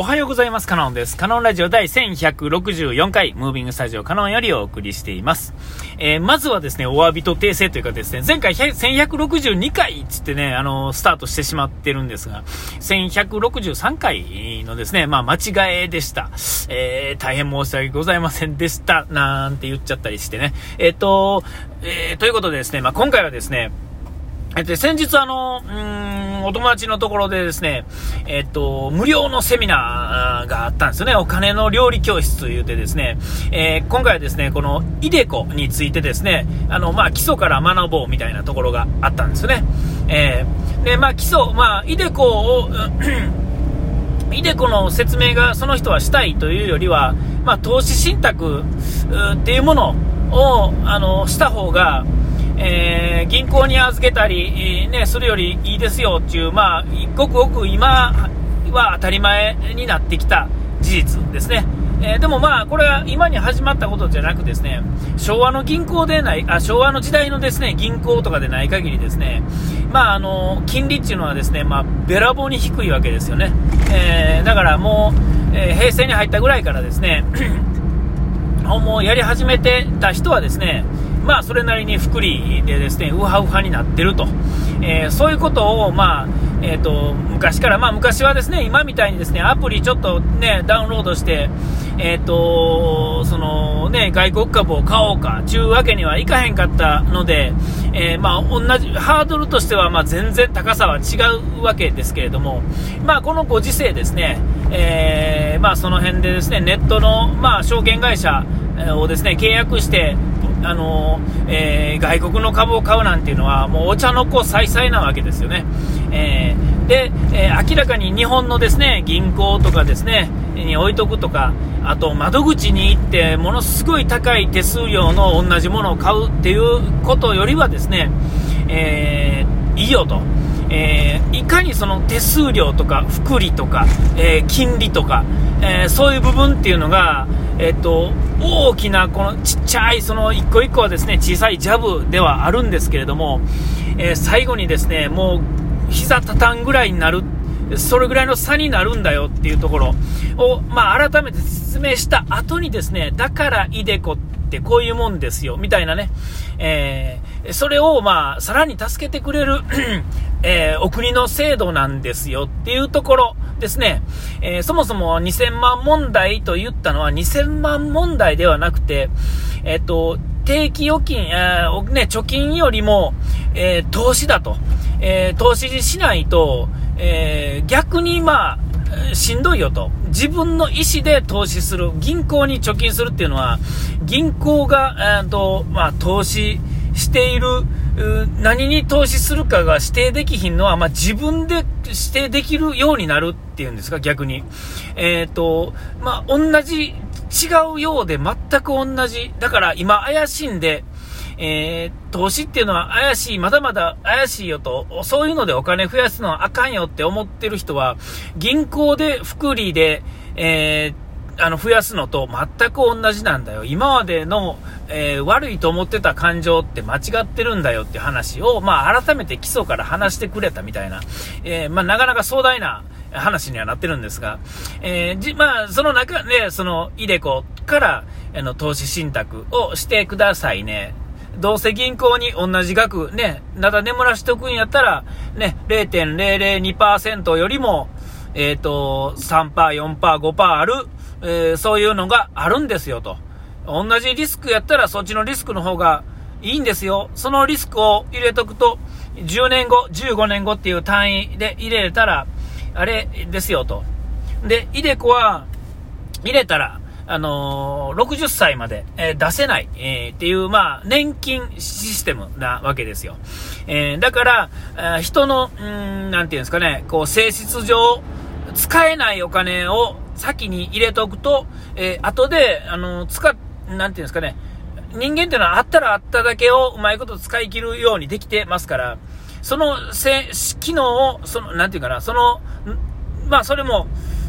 おはようございます。カノンです。カノンラジオ第1164回、ムービングスタジオカノンよりお送りしています。えー、まずはですね、お詫びと訂正というかですね、前回1162回つってね、あのー、スタートしてしまってるんですが、1163回のですね、まあ、間違えでした。えー、大変申し訳ございませんでした。なんて言っちゃったりしてね。えっ、と、えということでですね、まあ、今回はですね、えっと、先日あの、うん、お友達のところでですね、えっと、無料のセミナーがあったんですよね。お金の料理教室というてですね、えー、今回はですね、このイデコについてですね、あの、まあ、基礎から学ぼうみたいなところがあったんですよね。えー、で、まあ、基礎、まあ、イデコを、イデコの説明がその人はしたいというよりは、まあ、投資信託っていうものを、あの、した方が、えー、銀行に預けたり、えー、ね、するよりいいですよっていう、まあ、ごくごく今は当たり前になってきた事実ですね。えー、でもまあ、これは今に始まったことじゃなくですね、昭和の銀行でない、あ、昭和の時代のですね、銀行とかでない限りですね、まあ、あの、金利っていうのはですね、まあ、べらぼうに低いわけですよね。えー、だからもう、えー、平成に入ったぐらいからですね、もうやり始めてた人はですね、まあ、それなりに福利でですね、ウハウハになってると。えー、そういうことを、まあ、えっ、ー、と、昔から、まあ、昔はですね、今みたいにですね、アプリちょっとね、ダウンロードして、えっ、ー、と、そのね、外国株を買おうか、ちゅうわけにはいかへんかったので、えー、まあ、同じ、ハードルとしては、まあ、全然高さは違うわけですけれども、まあ、このご時世ですね、えー、まあ、その辺でですね、ネットの、まあ、証券会社をですね、契約して、あのえー、外国の株を買うなんていうのは、もうお茶の子さいさいなわけですよね。えー、で、えー、明らかに日本のですね、銀行とかですね、に置いとくとか、あと窓口に行って、ものすごい高い手数料の同じものを買うっていうことよりはですね、えいいよと。えー、いかにその手数料とか福利とか、えー、金利とか、えー、そういう部分っていうのが、えっと、大きなこのちっちゃいその一個一個はですね小さいジャブではあるんですけれども、え最後にですねもう膝たたんぐらいになるそれぐらいの差になるんだよっていうところを、まあ、改めて説明した後にですねだからイデコってこういうもんですよみたいなね、えー、それをまあさらに助けてくれる えー、お国の制度なんですよっていうところですね、えー、そもそも2000万問題と言ったのは2000万問題ではなくて、えっ、と、定期預金、えー、ね、貯金よりも、え投資だと、え投資しないと、え逆にまあ、しんどいよと。自分の意思で投資する。銀行に貯金するっていうのは、銀行が、えーとまあ、投資している、何に投資するかが指定できひんのは、まあ、自分で指定できるようになるっていうんですか、逆に。えっ、ー、と、まあ、同じ、違うようで全く同じ。だから今怪しいんで、えー、投資っていうのは怪しい、まだまだ怪しいよと、そういうのでお金増やすのはあかんよって思ってる人は、銀行で福利で、えーあの、増やすのと全く同じなんだよ。今までの、えー、悪いと思ってた感情って間違ってるんだよって話を、まあ、改めて基礎から話してくれたみたいな、えー、まあ、なかなか壮大な話にはなってるんですが、えー、じ、まあ、その中で、その、イデコから、あの、投資信託をしてくださいね。どうせ銀行に同じ額、ね、なだ眠らしておくんやったら、ね、0.002%よりも、えっ、ー、と、3%、4%、5%あるえー、そういうのがあるんですよと。同じリスクやったらそっちのリスクの方がいいんですよ。そのリスクを入れとくと、10年後、15年後っていう単位で入れたら、あれですよと。で、イデコは、入れたら、あのー、60歳まで、えー、出せない、えー、っていう、まあ、年金システムなわけですよ。えだから、人の、んなんていうんですかね、こう、性質上、使えないお金を先に入れておくと、えー、後で、あの、使っ、なんていうんですかね、人間っていうのはあったらあっただけをうまいこと使い切るようにできてますから、そのせ機能を、その、なんていうかな、その、まあそれも、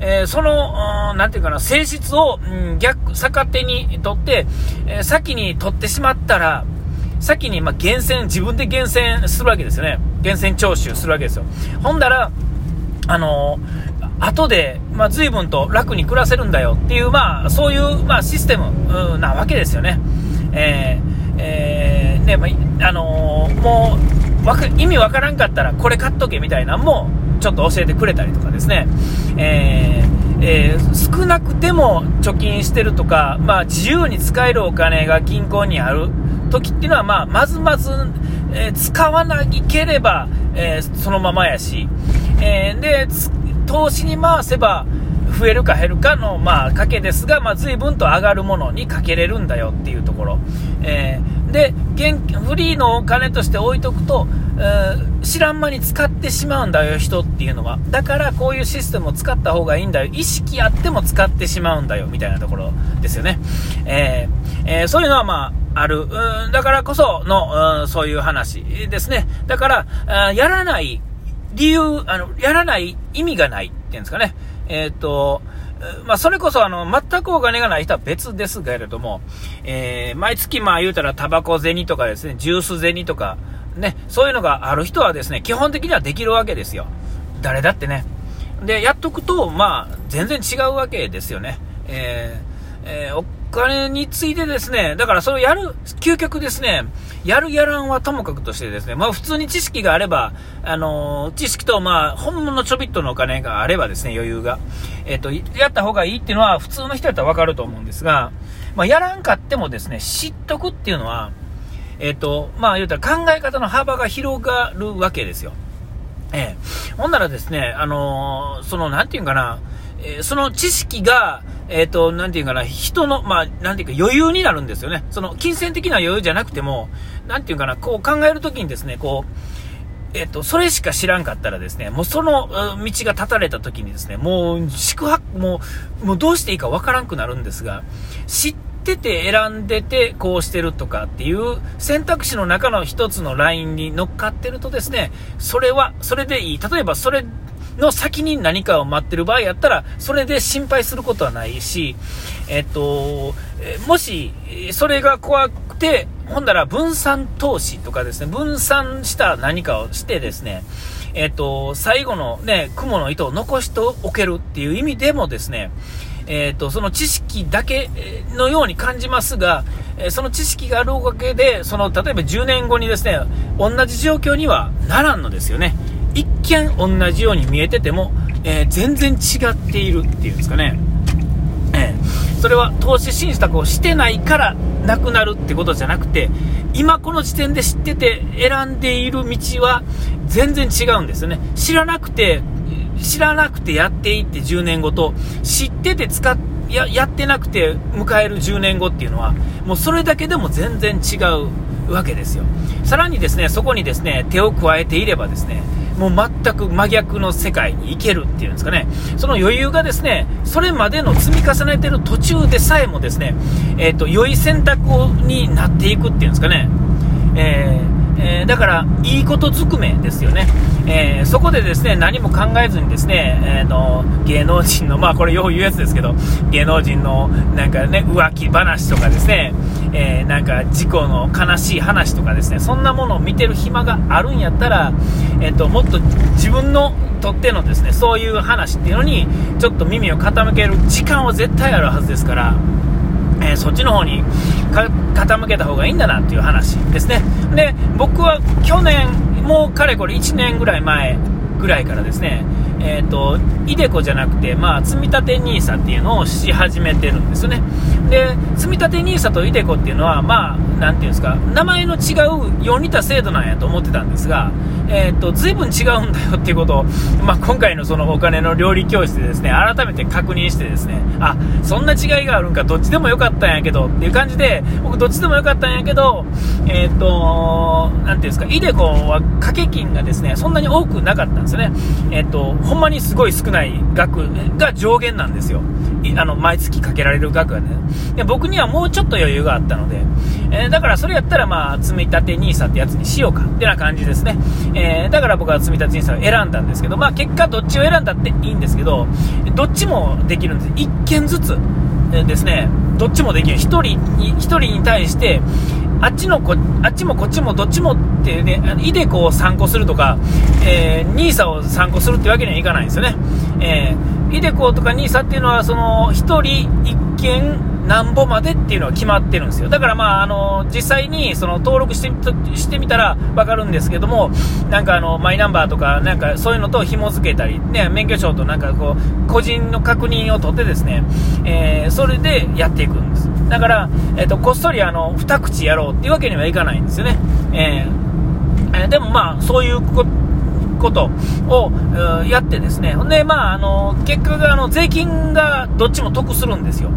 えー、その、なんていうかな、性質を、うん、逆、逆手にとって、えー、先に取ってしまったら、先に、まあ、厳選、自分で厳選するわけですよね。厳選徴収するわけですよ。ほんだら、あのー後で、まあ、随分と楽に暮らせるんだよっていう、まあ、そういう、まあ、システムなわけですよね。えー、えー、ね、まあ、あのー、もう、わ意味わからんかったら、これ買っとけみたいなのも、ちょっと教えてくれたりとかですね。えーえー、少なくても貯金してるとか、まあ、自由に使えるお金が銀行にある時っていうのは、まあ、まずまず、えー、使わなければ、えー、そのままやし、えで、投資に回せば、増えるか減るかの、まあ、賭けですが、まあ、随分と上がるものにかけれるんだよっていうところ。えー、で、現、フリーのお金として置いとくと、えー、知らん間に使ってしまうんだよ、人っていうのは。だから、こういうシステムを使った方がいいんだよ。意識あっても使ってしまうんだよ、みたいなところですよね。えー、えー、そういうのは、まあ、ある。うん、だからこその、うん、そういう話ですね。だから、やらない理由、あの、やらない意味がないっていうんですかね。えっ、と、まあ、それこそ、あの、全くお金がない人は別ですけれども、えー、毎月、まあ、言うたら、タバコ銭とかですね、ジュース銭とか、ね、そういうのがある人はですね、基本的にはできるわけですよ。誰だってね。で、やっとくと、まあ、全然違うわけですよね。えー、えー、金についてですね、だからそれをやる、究極ですね、やるやらんはともかくとしてですね、まあ普通に知識があれば、あのー、知識とまあ本物のちょびっとのお金があればですね、余裕が、えっ、と、やった方がいいっていうのは普通の人やったらわかると思うんですが、まあやらんかってもですね、知っとくっていうのは、えっ、と、まあ言うたら考え方の幅が広がるわけですよ。ええほんならですね、あのその、なんていうかな、えその知識が、えっ、ー、と、なんていうかな、人の、まあ、なんていうか余裕になるんですよね。その、金銭的な余裕じゃなくても、なんていうかな、こう考えるときにですね、こう、えっ、ー、と、それしか知らんかったらですね、もうその道が断たれた時にですね、もう宿泊、もう、もうどうしていいかわからんくなるんですが、知ってて選んでてこうしてるとかっていう選択肢の中の一つのラインに乗っかってるとですね、それは、それでいい。例えばそれの先に何かを待ってる場合やったら、それで心配することはないし、えっと、もし、それが怖くて、ほんなら分散投資とかですね、分散した何かをしてですね、えっと、最後のね、雲の糸を残しておけるっていう意味でもですね、えっと、その知識だけのように感じますが、その知識があるおかげで、その、例えば10年後にですね、同じ状況にはならんのですよね。一見同じように見えてても、えー、全然違っているっていうんですかね、えー、それは投資信託をしてないからなくなるってことじゃなくて今この時点で知ってて選んでいる道は全然違うんですよね。知らなくて知らなくてやっていって10年後と知ってて使っややってなくて迎える10年後っていうのはもうそれだけでも全然違うわけですよ。さらにですねそこにですね手を加えていればですねもう全く真逆の世界に行けるっていうんですかね、その余裕がですね、それまでの積み重ねてる途中でさえもですね、えっ、ー、と、良い選択になっていくっていうんですかね、えーえー、だから、いいことずくめですよね。えー、そこでですね、何も考えずにですね、えー、の、芸能人の、まあこれよう言うやつですけど、芸能人のなんかね、浮気話とかですね、えなんか事故の悲しい話とかですね、そんなものを見てる暇があるんやったら、えっ、と、もっと自分のとってのですね、そういう話っていうのに、ちょっと耳を傾ける時間は絶対あるはずですから、えー、そっちの方に傾けた方がいいんだなっていう話ですね。で、僕は去年、もうかれこれ1年ぐらい前ぐらいからですね、え、ー、と、イデコじゃなくて、まあ、積立 NISA っていうのをし始めてるんですよね。で、積立 NISA とイデコっていうのは、まあ、なていうんですか、名前の違うよう似た制度なんやと思ってたんですが、え、ー、と、随分違うんだよっていうことを、まあ、今回のそのお金の料理教室でですね、改めて確認してですね、あ、そんな違いがあるんか、どっちでもよかったんやけど、っていう感じで、僕どっちでもよかったんやけど、えっ、ー、と、なんていうんですか、イデコは掛け金がですね、そんなに多くなかったんですよね。えっ、ー、と、ほんまにすごい少ない額が上限なんですよ。あの、毎月かけられる額がね。で僕にはもうちょっと余裕があったので、えー、だからそれやったらまあ、積み立て NISA ってやつにしようかってな感じですね。えー、だから僕は積み立て NISA を選んだんですけど、まあ結果どっちを選んだっていいんですけど、どっちもできるんです。1件ずつですね、どっちもできる。1人に、1人に対して、あっちのこ、あっちもこっちもどっちもってね、イデコを参考するとか、えー、ニーサを参考するってわけにはいかないんですよね。えー、イデコとかニーサっていうのは、その、一人一件、なんぼまでっていうのは決まってるんですよ。だからまあ、あの、実際にその登録してみしてみたらわかるんですけども、なんかあの、マイナンバーとか、なんかそういうのと紐付けたり、ね、免許証となんかこう、個人の確認を取ってですね、えー、それでやっていくんです。だから、えっ、ー、と、こっそりあの、二口やろうっていうわけにはいかないんですよね。えー、えー、でもまあ、そういうことことをやってですね、ほんで、まあ、あの結果があの税金がどっちも得するんですよ。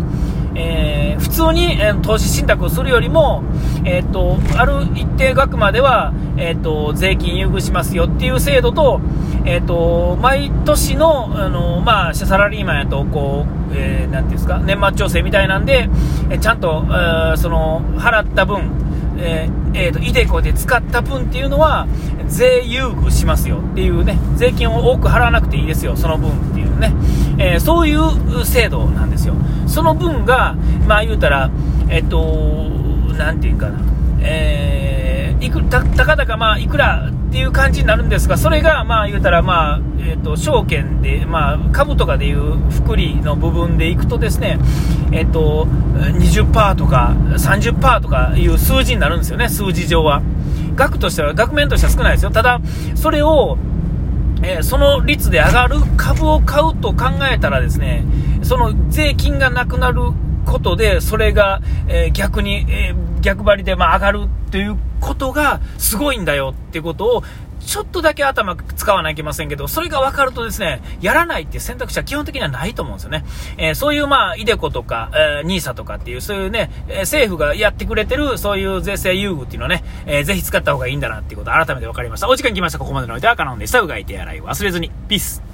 えー、普通に、えー、投資信託をするよりも、えーと、ある一定額までは、えーと、税金優遇しますよっていう制度と,、えーと、毎年のあの、まあ、サラリーマンやとこう、えー、なんていうんですか年末調整みたいなんで、えちゃんと、えその払った分、えーえーと、イデコで使った分っていうのは税優遇しますよっていうね税金を多く払わなくていいですよその分っていうね、えー、そういう制度なんですよ。その分がまあ言うたらえっ、ー、と何て言うかな。えー、いくたたかだかまあいくらっていう感じになるんですが、それがまあ言うたら、まあえーと、証券で、まあ、株とかでいう福利の部分でいくとですね、えーと、20%とか30%とかいう数字になるんですよね、数字上は。額としては、額面としては少ないですよ。ただ、それをえー、その率で上がる株を買うと考えたらですね、その税金がなくなることで、それが、えー、逆に、えー、逆張りでまあ上がるということがすごいんだよっていうことを、ちょっとだけ頭使わないといけませんけど、それが分かるとですね、やらないっていう選択肢は基本的にはないと思うんですよね。えー、そういうまあ、イデコとか、えー、ニーサとかっていう、そういうね、えー、政府がやってくれてる、そういう税制優遇っていうのをね、えー、ぜひ使った方がいいんだなっていうことを改めて分かりました。お時間来ました。ここまでのおいてはカノンでした。うがい手洗い忘れずに。ピース。